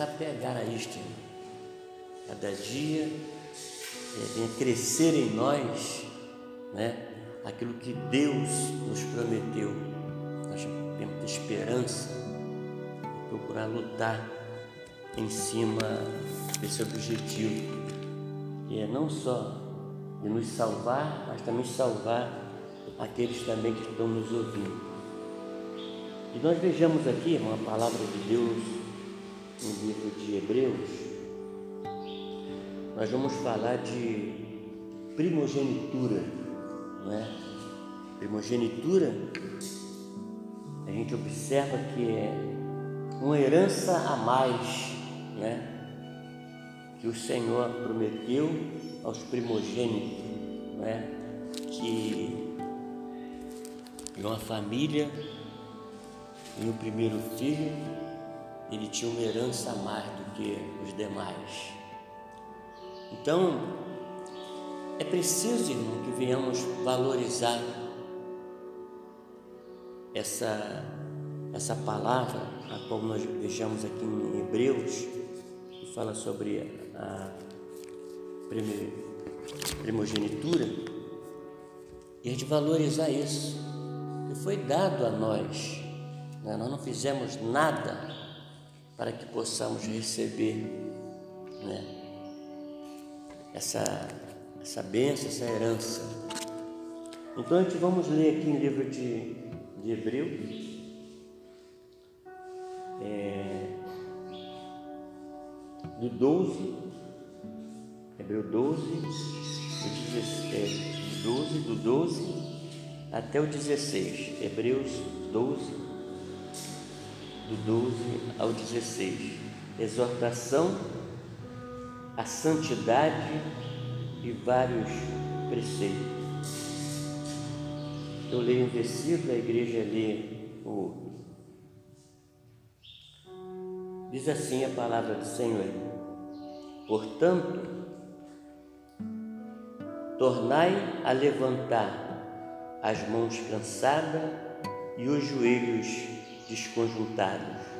se apegar a isto. Cada dia é, venha crescer em nós né, aquilo que Deus nos prometeu. Nós temos esperança procurar lutar em cima desse objetivo, que é não só de nos salvar, mas também salvar aqueles também que estão nos ouvindo. E nós vejamos aqui uma palavra de Deus no livro de Hebreus. Nós vamos falar de primogenitura, não é? Primogenitura, a gente observa que é uma herança a mais, né? Que o Senhor prometeu aos primogênitos, né? Que uma família e o primeiro filho ele tinha uma herança a mais do que os demais. Então, é preciso, irmão, que venhamos valorizar essa, essa palavra, a qual nós vejamos aqui em Hebreus, que fala sobre a primogenitura, e a gente valorizar isso, que foi dado a nós. Né? Nós não fizemos nada para que possamos receber né? essa, essa bênção, essa herança. Então a gente vamos ler aqui no livro de, de Hebreus. É, do 12, Hebreu 12, do 16, 12, do 12 até o 16. Hebreus 12, do 12 ao 16. Exortação à santidade e vários preceitos. Eu leio um versículo, a igreja lê o outro. Diz assim a palavra do Senhor: Portanto, tornai a levantar as mãos cansadas e os joelhos desconjuntados.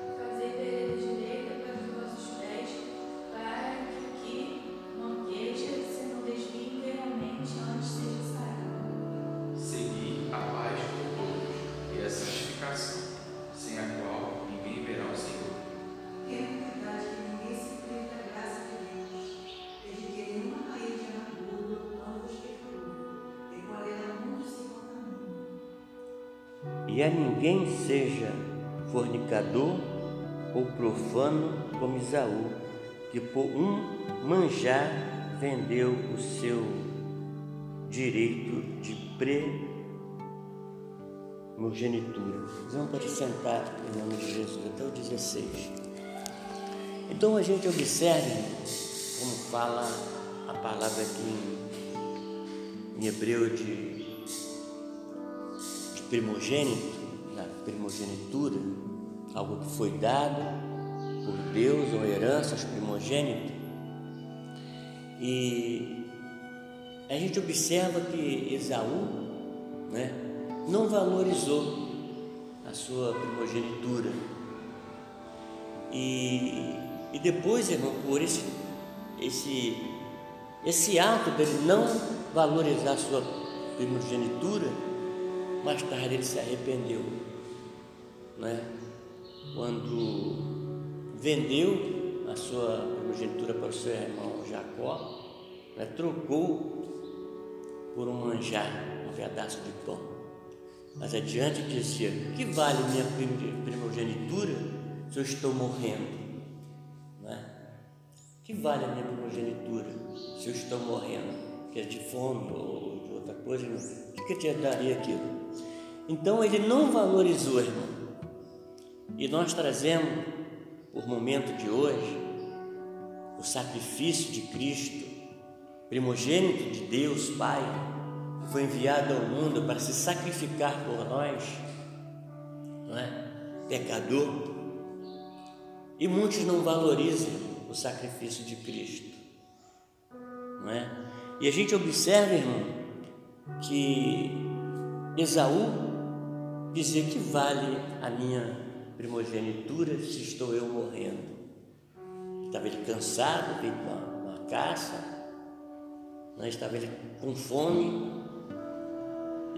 E a ninguém seja fornicador ou profano como Isaú, que por um manjar vendeu o seu direito de primogenitura. Vamos pode sentar em nome de Jesus até o 16. Então a gente observe como fala a palavra aqui em, em hebreu de primogênito, da primogenitura, algo que foi dado por Deus, uma herança aos primogênitos. E a gente observa que Esaú né, não valorizou a sua primogenitura. E, e depois, irmão, por esse, esse, esse ato dele não valorizar a sua primogenitura, mais tarde ele se arrependeu, né? Quando vendeu a sua primogenitura para o seu irmão Jacó, né? trocou por um manjar, um pedaço de pão. Mas adiante dizia: Que vale minha primogenitura se eu estou morrendo? Né? Que vale a minha primogenitura se eu estou morrendo? Que é de fome ou de outra coisa? O que, eu te daria aquilo? Então ele não valorizou, irmão. E nós trazemos, por momento de hoje, o sacrifício de Cristo, primogênito de Deus Pai, que foi enviado ao mundo para se sacrificar por nós, não é? Pecador. E muitos não valorizam o sacrifício de Cristo, não é? E a gente observa, irmão, que Esaú dizia que vale a minha primogenitura se estou eu morrendo. Estava ele cansado, veio uma, uma caça, né? estava ele com fome.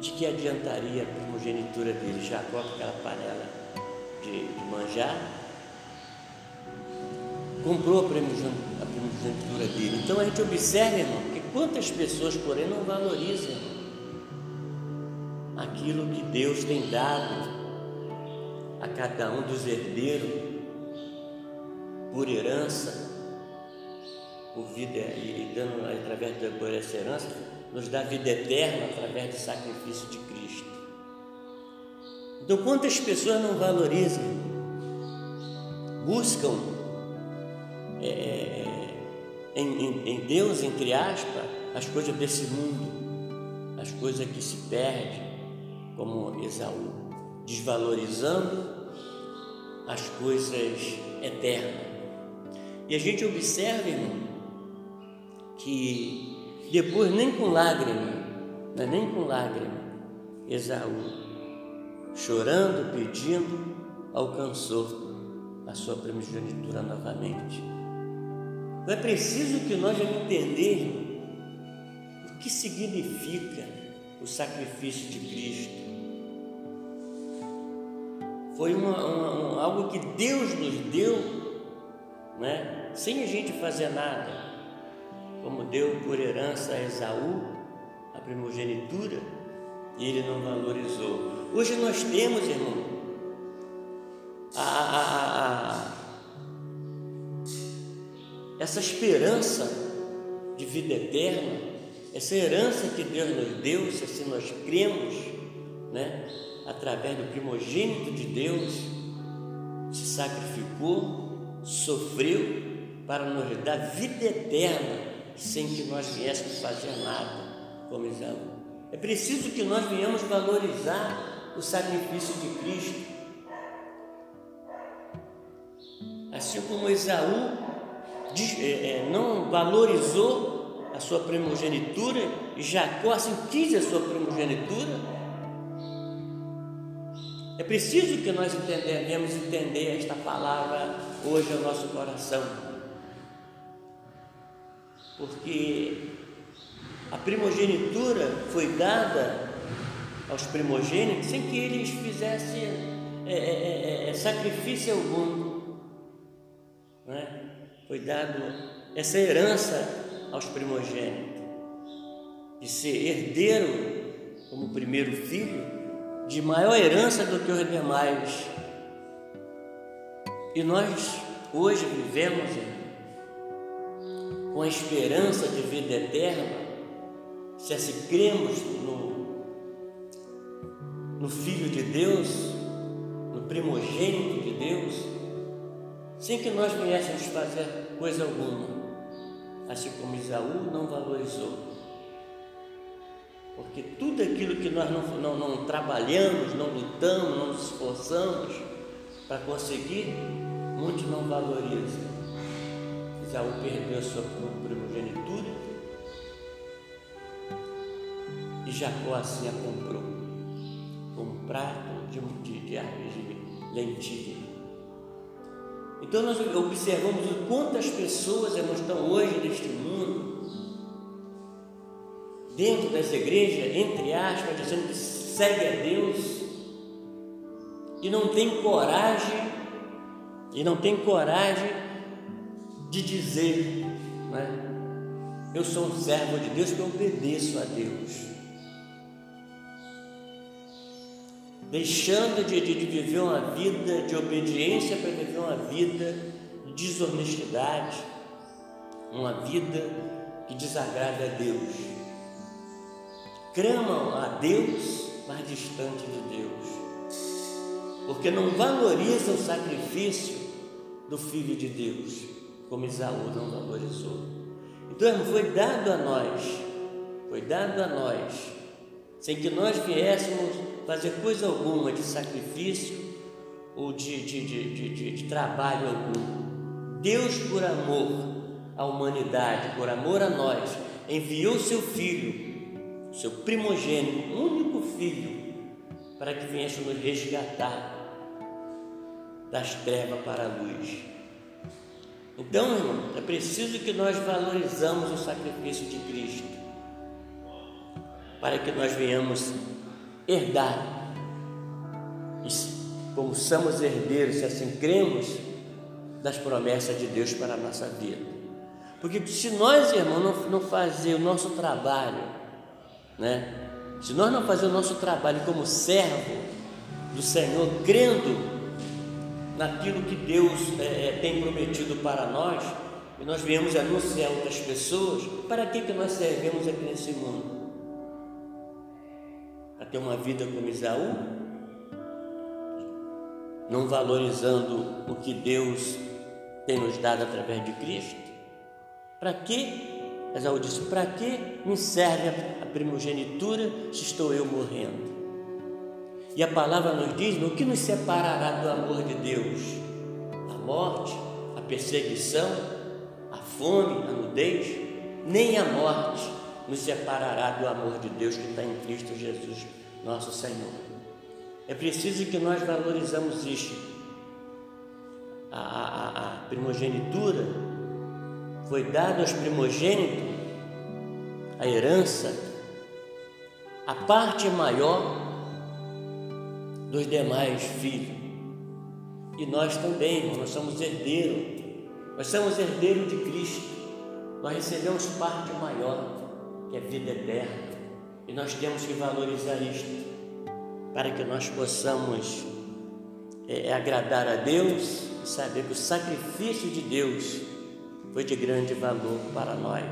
De que adiantaria a primogenitura dele? Jacó com aquela panela de, de manjar, comprou a primogenitura dele. Então a gente observa, irmão, que quantas pessoas, porém, não valorizam aquilo que Deus tem dado a cada um dos herdeiros por herança, por vida e dando através da por essa herança, nos dá vida eterna através do sacrifício de Cristo. Então, quantas pessoas não valorizam, buscam é, é, em, em, em Deus, entre aspas, as coisas desse mundo, as coisas que se perdem, como Esaú, desvalorizando as coisas eternas. E a gente observa, irmão, que depois nem com lágrima, é nem com lágrima, Esaú, chorando, pedindo, alcançou a sua primogenitura novamente. Não é preciso que nós entendermos o que significa o sacrifício de Cristo. Foi uma, uma, algo que Deus nos deu, né? sem a gente fazer nada, como deu por herança a Esaú, a primogenitura, e ele não valorizou. Hoje nós temos, irmão, a, a, a, essa esperança de vida eterna, essa herança que Deus nos deu, se assim nós cremos, né, através do primogênito de Deus, se sacrificou, sofreu para nos dar vida eterna sem que nós viéssemos fazer nada, como Isaú. É preciso que nós venhamos valorizar o sacrifício de Cristo. Assim como Esaú é, é, não valorizou a sua primogenitura e Jacó assim quis a sua primogenitura, é preciso que nós entendemos entender esta palavra hoje ao nosso coração porque a primogenitura foi dada aos primogênitos sem que eles fizessem é, é, é, é sacrifício algum. Né? Foi dado essa herança aos primogênitos, de ser herdeiro como primeiro filho, de maior herança do que os demais. E nós hoje vivemos, com a esperança de vida eterna, se assim cremos no, no Filho de Deus, no primogênito de Deus, sem que nós viéssemos fazer coisa alguma, assim como Isaú não valorizou. Porque tudo aquilo que nós não, não, não trabalhamos, não lutamos, não nos esforçamos para conseguir, muitos não valorizam. Isaú perdeu a sua primogenitura e Jacó assim a comprou com um prato de, de, de, de lentilha. Então nós observamos o quantas pessoas estão hoje neste mundo, dentro dessa igreja, entre aspas, dizendo que segue a Deus e não tem coragem, e não tem coragem de dizer, né? eu sou um servo de Deus que eu obedeço a Deus. Deixando de, de, de viver uma vida de obediência para viver uma vida de desonestidade, uma vida que desagrada a Deus. Clamam a Deus, mas distante de Deus, porque não valorizam o sacrifício do Filho de Deus como Isaú não valorizou. Então, foi dado a nós, foi dado a nós sem que nós viéssemos fazer coisa alguma de sacrifício ou de, de, de, de trabalho algum. Deus, por amor à humanidade, por amor a nós, enviou seu filho, seu primogênito, único filho, para que viesse nos resgatar das trevas para a luz. Então, irmão, é preciso que nós valorizamos o sacrifício de Cristo para que nós venhamos herdar. Como somos herdeiros, se assim cremos, das promessas de Deus para a nossa vida. Porque se nós, irmãos, não, não fazer o nosso trabalho, né? Se nós não fazer o nosso trabalho como servo do Senhor, crendo naquilo que Deus é, é tem prometido para nós, e nós viemos anunciar outras pessoas, para que, que nós servemos aqui nesse mundo? a ter uma vida como Isaú, não valorizando o que Deus tem nos dado através de Cristo? Para que? Esaú disse: Para que me serve a primogenitura se estou eu morrendo? E a palavra nos diz: O que nos separará do amor de Deus? A morte, a perseguição, a fome, a nudez? Nem a morte nos separará do amor de Deus que está em Cristo Jesus, nosso Senhor. É preciso que nós valorizamos isto. A, a, a primogenitura foi dada aos primogênitos, a herança, a parte maior dos demais filhos. E nós também, nós somos herdeiros, nós somos herdeiros de Cristo, nós recebemos parte maior que é vida eterna. E nós temos que valorizar isto para que nós possamos é, agradar a Deus e saber que o sacrifício de Deus foi de grande valor para nós.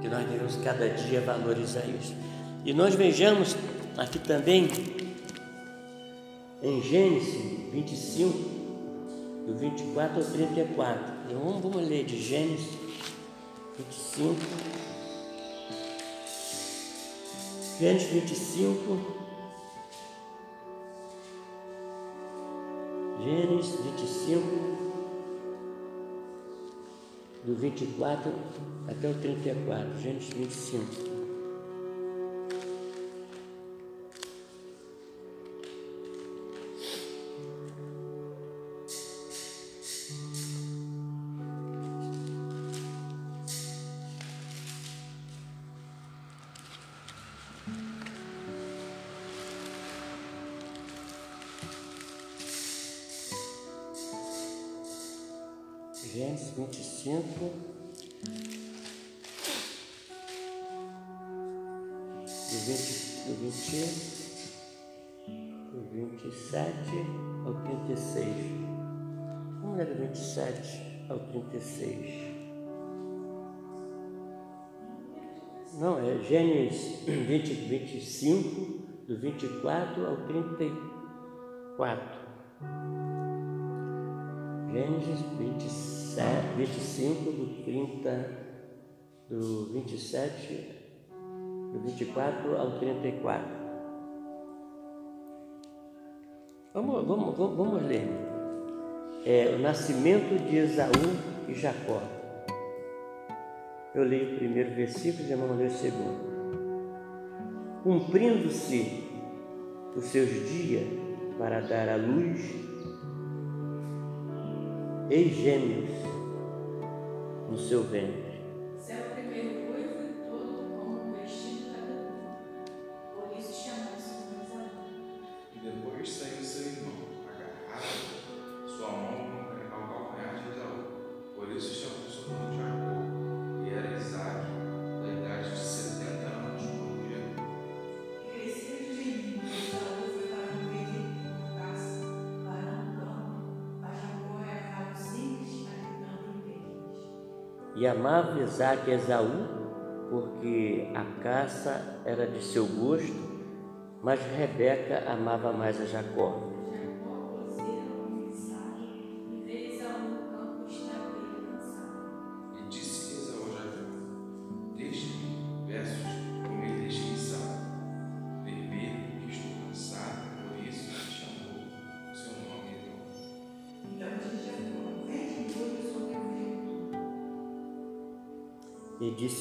Que nós devemos cada dia valorizar isso. E nós vejamos aqui também em Gênesis 25, do 24 ao 34. Então vamos ler de Gênesis 25. Gênesis 25. Gênesis 25, do 24 até o 34. Gênesis 25. 24 ao 34. Gênesis 27, 25, do 30, do 27, do 24 ao 34. Vamos, vamos, vamos, vamos ler. É, o nascimento de Esaú e Jacó. Eu leio o primeiro versículo e vamos ler o segundo. Cumprindo-se os seus dias para dar à luz, e gêmeos no seu ventre. Amava Isaac Esaú, porque a caça era de seu gosto, mas Rebeca amava mais a Jacó.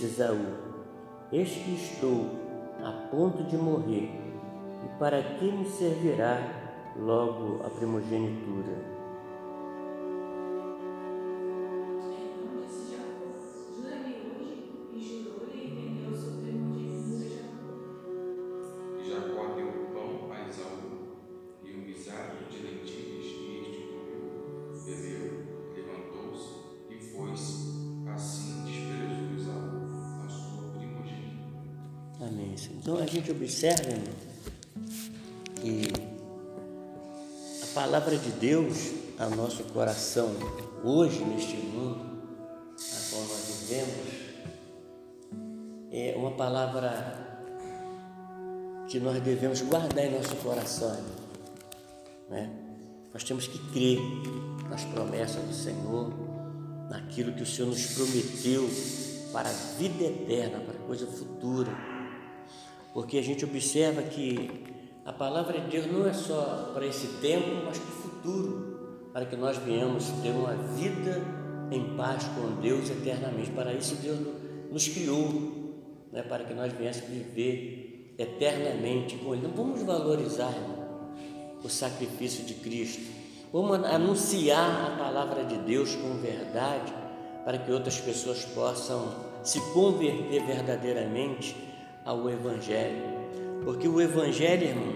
Disse Esaú: Eis que estou a ponto de morrer, e para que me servirá logo a primogenitura? Então a gente observa irmão, que a palavra de Deus ao nosso coração hoje neste mundo na qual nós vivemos é uma palavra que nós devemos guardar em nosso coração. Né? Nós temos que crer nas promessas do Senhor, naquilo que o Senhor nos prometeu para a vida eterna, para a coisa futura porque a gente observa que a palavra de Deus não é só para esse tempo, mas para o futuro, para que nós venhamos ter uma vida em paz com Deus eternamente. Para isso Deus nos criou, né? para que nós viéssemos viver eternamente com Ele. Não vamos valorizar o sacrifício de Cristo, vamos anunciar a palavra de Deus com verdade, para que outras pessoas possam se converter verdadeiramente ao Evangelho. Porque o Evangelho, irmão,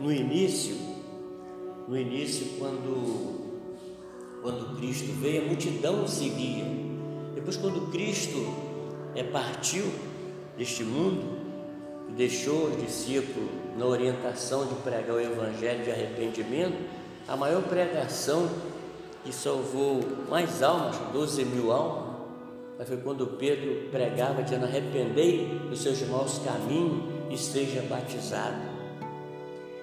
no início, no início, quando, quando Cristo veio, a multidão seguia. Depois, quando Cristo é, partiu deste mundo, deixou os discípulos na orientação de pregar o Evangelho de arrependimento, a maior pregação que salvou mais almas, 12 mil almas, mas foi quando Pedro pregava dizendo: arrependei dos seus maus caminhos e seja batizado.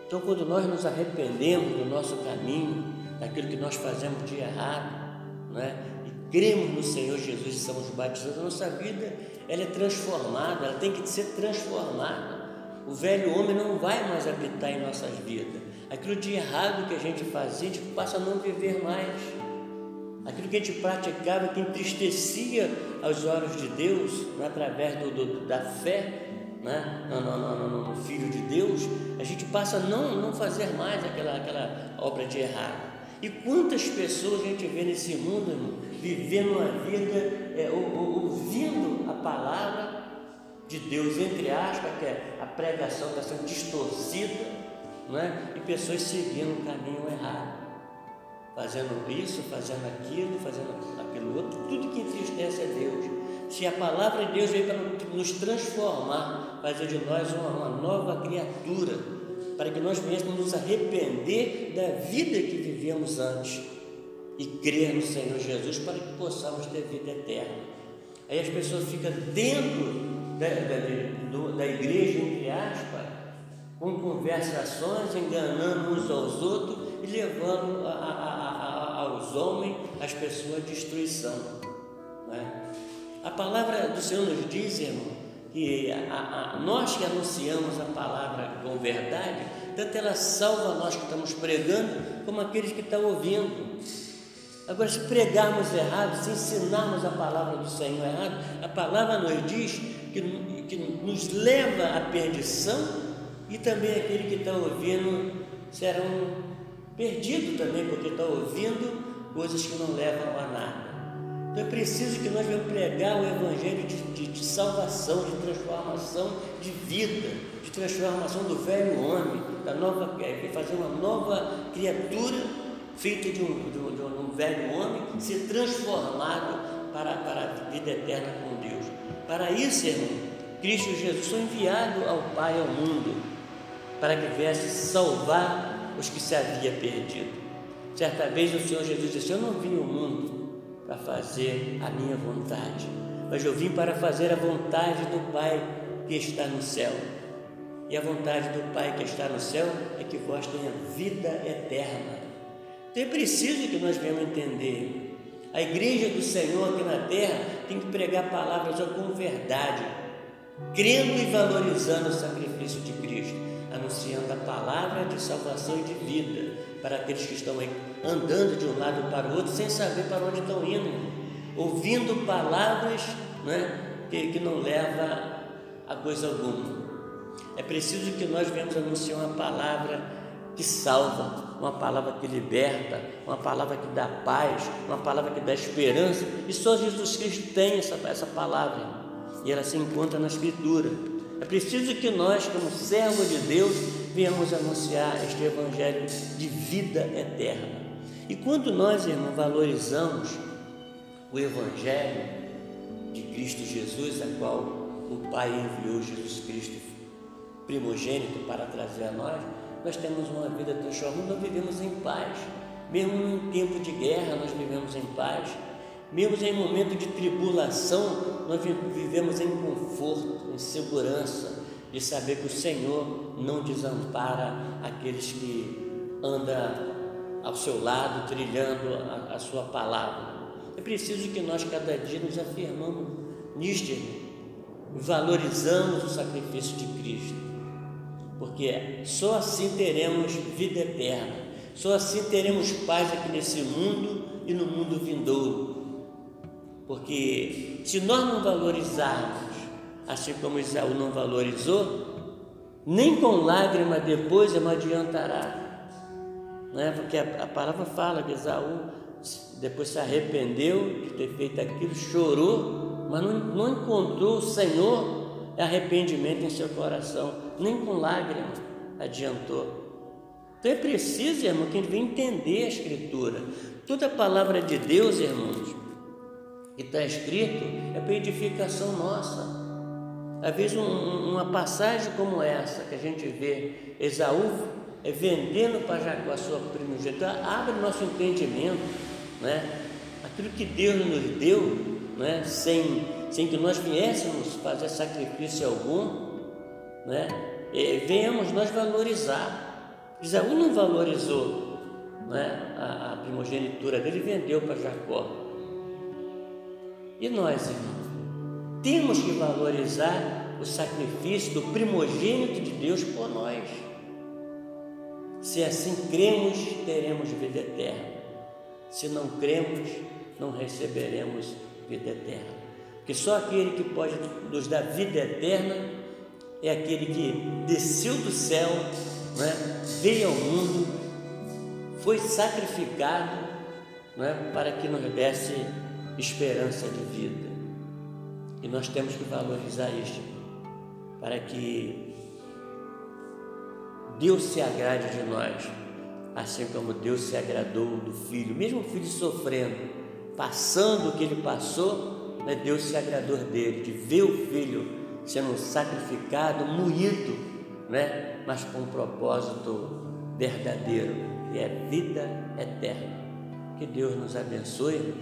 Então, quando nós nos arrependemos do nosso caminho, daquilo que nós fazemos de errado, né? e cremos no Senhor Jesus e somos batizados, a nossa vida ela é transformada, ela tem que ser transformada. O velho homem não vai mais habitar em nossas vidas. Aquilo de errado que a gente fazia, a gente passa a não viver mais. Aquilo que a gente praticava, que entristecia aos olhos de Deus, né, através do, do, da fé né, no, no, no, no, Filho de Deus, a gente passa a não, não fazer mais aquela, aquela obra de errado. E quantas pessoas a gente vê nesse mundo, irmão, vivendo uma vida, é, ouvindo a palavra de Deus, entre aspas, que é a pregação está sendo distorcida, né, e pessoas seguindo o caminho errado fazendo isso, fazendo aquilo, fazendo aquilo outro, tudo que entristece a Deus. Se a palavra de Deus veio para nos transformar, fazer de nós uma, uma nova criatura, para que nós venhamos nos arrepender da vida que vivemos antes e crer no Senhor Jesus para que possamos ter vida eterna. Aí as pessoas ficam dentro da, da, da igreja, entre aspas, com conversações, enganando uns aos outros e levando a, a, aos homens, as pessoas, destruição. Né? A palavra do Senhor nos diz, irmão, que nós que anunciamos a palavra com verdade, tanto ela salva nós que estamos pregando, como aqueles que estão ouvindo. Agora, se pregarmos errado, se ensinarmos a palavra do Senhor errado, a palavra nos diz que, que nos leva à perdição e também aquele que está ouvindo serão perdidos também, porque está ouvindo coisas que não levam a nada. Então é preciso que nós venhamos pregar o Evangelho de, de, de salvação, de transformação de vida, de transformação do velho homem, da nova, fazer uma nova criatura feita de um, de um, de um velho homem, ser transformado para, para a vida eterna com Deus. Para isso, irmão, Cristo Jesus foi enviado ao Pai ao mundo para que viesse salvar os que se havia perdido. Certa vez o Senhor Jesus disse: Eu não vim ao mundo para fazer a minha vontade, mas eu vim para fazer a vontade do Pai que está no céu. E a vontade do Pai que está no céu é que vós tenha vida eterna. Então é preciso que nós venhamos entender. A igreja do Senhor aqui na terra tem que pregar palavras com verdade, crendo e valorizando o sacrifício de Cristo, anunciando a palavra de salvação e de vida para aqueles que estão aí andando de um lado para o outro sem saber para onde estão indo, ouvindo palavras né, que, que não leva a coisa alguma. É preciso que nós venhamos anunciar uma palavra que salva, uma palavra que liberta, uma palavra que dá paz, uma palavra que dá esperança. E só Jesus Cristo tem essa, essa palavra. E ela se encontra na Escritura. É preciso que nós, como servos de Deus, venhamos anunciar este Evangelho de vida eterna. E quando nós, irmão, valorizamos o Evangelho de Cristo Jesus, a qual o Pai enviou Jesus Cristo, primogênito, para trazer a nós, nós temos uma vida transformada, nós vivemos em paz. Mesmo em tempo de guerra, nós vivemos em paz. Mesmo em momento de tribulação, nós vivemos em conforto, em segurança, de saber que o Senhor não desampara aqueles que andam ao seu lado, trilhando a, a sua palavra. É preciso que nós cada dia nos afirmamos nisto, valorizamos o sacrifício de Cristo, porque só assim teremos vida eterna, só assim teremos paz aqui nesse mundo e no mundo vindouro. Porque se nós não valorizarmos, assim como Isaú não valorizou, nem com lágrima depois não adiantará né? porque a, a palavra fala que Esaú depois se arrependeu de ter feito aquilo, chorou, mas não, não encontrou o Senhor arrependimento em seu coração, nem com lágrimas adiantou. Então é preciso, irmão, que a gente entender a Escritura. Toda a palavra de Deus, irmãos, que está escrito, é para edificação nossa. Às vezes, um, uma passagem como essa que a gente vê, Esaú é vendendo para Jacó a sua primogenitura, abre nosso entendimento, né? aquilo que Deus nos deu, né? sem, sem que nós viéssemos fazer sacrifício algum, né? E venhamos nós valorizar. Isaú não valorizou né? a, a primogenitura dele, vendeu para Jacó. E nós, irmãos, temos que valorizar o sacrifício do primogênito de Deus por nós. Se assim cremos, teremos vida eterna. Se não cremos, não receberemos vida eterna. Porque só aquele que pode nos dar vida eterna é aquele que desceu do céu, né, veio ao mundo, foi sacrificado né, para que nos desse esperança de vida. E nós temos que valorizar isso, para que Deus se agrade de nós, assim como Deus se agradou do filho, mesmo o filho sofrendo, passando o que ele passou, né, Deus se agradou dele, de ver o filho sendo sacrificado, moído, né, mas com um propósito verdadeiro, que é vida eterna. Que Deus nos abençoe,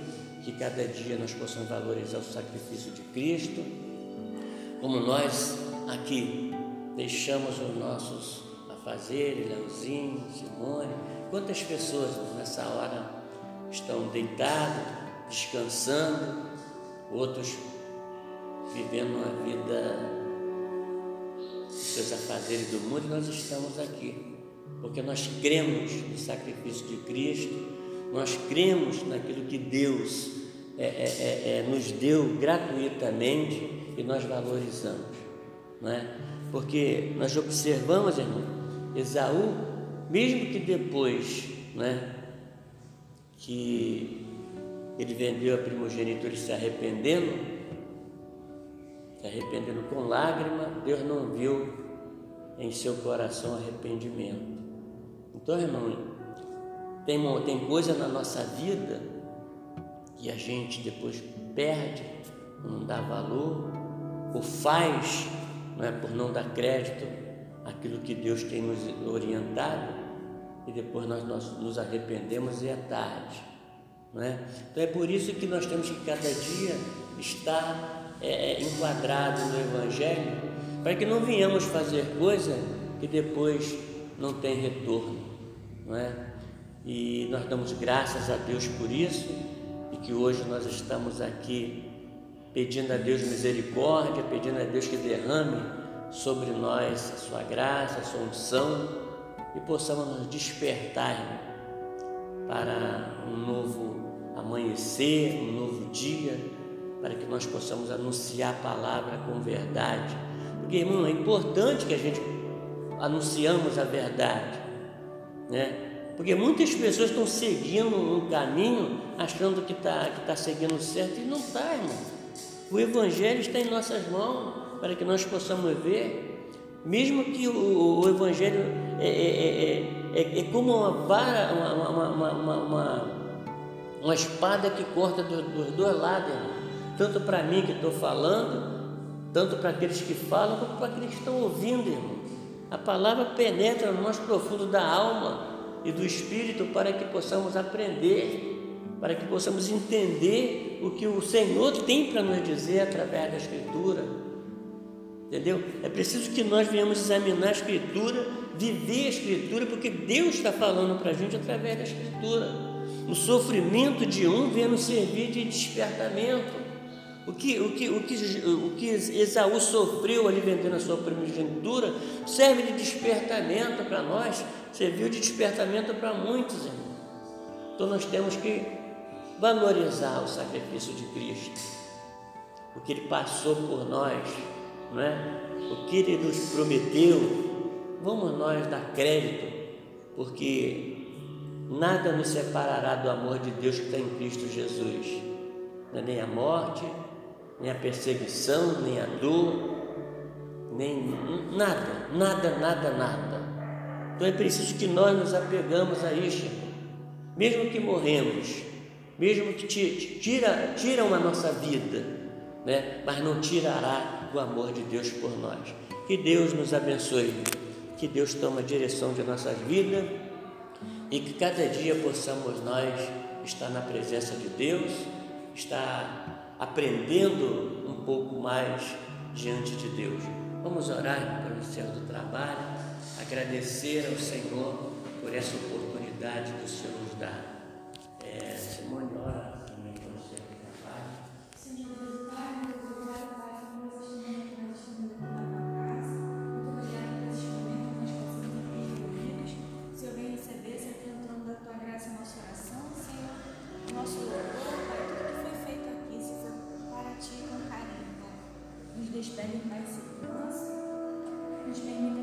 que cada dia nós possamos valorizar o sacrifício de Cristo, como nós aqui deixamos os nossos Fazer, Leãozinho, Simone, quantas pessoas nessa hora estão deitadas, descansando, outros vivendo uma vida seus afazeres do mundo, e nós estamos aqui, porque nós cremos no sacrifício de Cristo, nós cremos naquilo que Deus é, é, é, é nos deu gratuitamente e nós valorizamos, não é? Porque nós observamos, irmão, Esaú, mesmo que depois, né, que ele vendeu a primogenitura se arrependendo, se arrependendo com lágrima, Deus não viu em seu coração arrependimento. Então, irmão, tem, tem coisa na nossa vida que a gente depois perde, não dá valor, ou faz não é, por não dar crédito aquilo que Deus tem nos orientado e depois nós, nós nos arrependemos e é tarde. Não é? Então é por isso que nós temos que cada dia estar é, é enquadrado no Evangelho, para que não venhamos fazer coisa que depois não tem retorno. Não é? E nós damos graças a Deus por isso e que hoje nós estamos aqui pedindo a Deus misericórdia, pedindo a Deus que derrame sobre nós a sua graça, a sua unção e possamos nos despertar para um novo amanhecer, um novo dia, para que nós possamos anunciar a palavra com verdade. Porque, irmão, é importante que a gente anunciamos a verdade, né? Porque muitas pessoas estão seguindo um caminho achando que está que tá seguindo certo e não está, irmão. O Evangelho está em nossas mãos para que nós possamos ver, mesmo que o, o Evangelho é, é, é, é, como uma vara, uma, uma, uma, uma, uma espada que corta dos, dos dois lados, irmão. tanto para mim que estou falando, tanto para aqueles que falam, como para aqueles que estão ouvindo, irmão. A palavra penetra no mais profundo da alma e do espírito para que possamos aprender, para que possamos entender o que o Senhor tem para nos dizer através da Escritura. Entendeu? É preciso que nós venhamos examinar a Escritura, viver a Escritura, porque Deus está falando para a gente através da Escritura. O sofrimento de um vem nos servir de despertamento. O que, o, que, o, que, o que Esaú sofreu ali vendendo a sua primogenitura serve de despertamento para nós, serviu de despertamento para muitos, irmãos. Então nós temos que valorizar o sacrifício de Cristo, o que Ele passou por nós, não é? o que Ele nos prometeu. Vamos nós dar crédito, porque nada nos separará do amor de Deus que está em Cristo Jesus, é nem a morte, nem a perseguição, nem a dor, nem nada, nada, nada, nada. Então é preciso que nós nos apegamos a isso, mesmo que morremos, mesmo que tira, tiram a nossa vida, né? mas não tirará o amor de Deus por nós. Que Deus nos abençoe, que Deus tome a direção de nossas vidas e que cada dia possamos nós estar na presença de Deus, estar aprendendo um pouco mais diante de Deus. Vamos orar pelo céu do trabalho, agradecer ao Senhor por essa oportunidade que o Senhor nos dá. É, Simone, ora também céu do trabalho. Senhor Pai, muito obrigado, Pai, aqui na tua casa. Muito obrigado por este momento nós possamos aqui reunidos. Senhor, vem receber, Senhor, que entrando da tua graça em nosso coração, Senhor, nosso louvor, Pai, tudo que foi feito aqui, se foi para ti com carinho, Pai. Nos despede em paz segurança, nos permita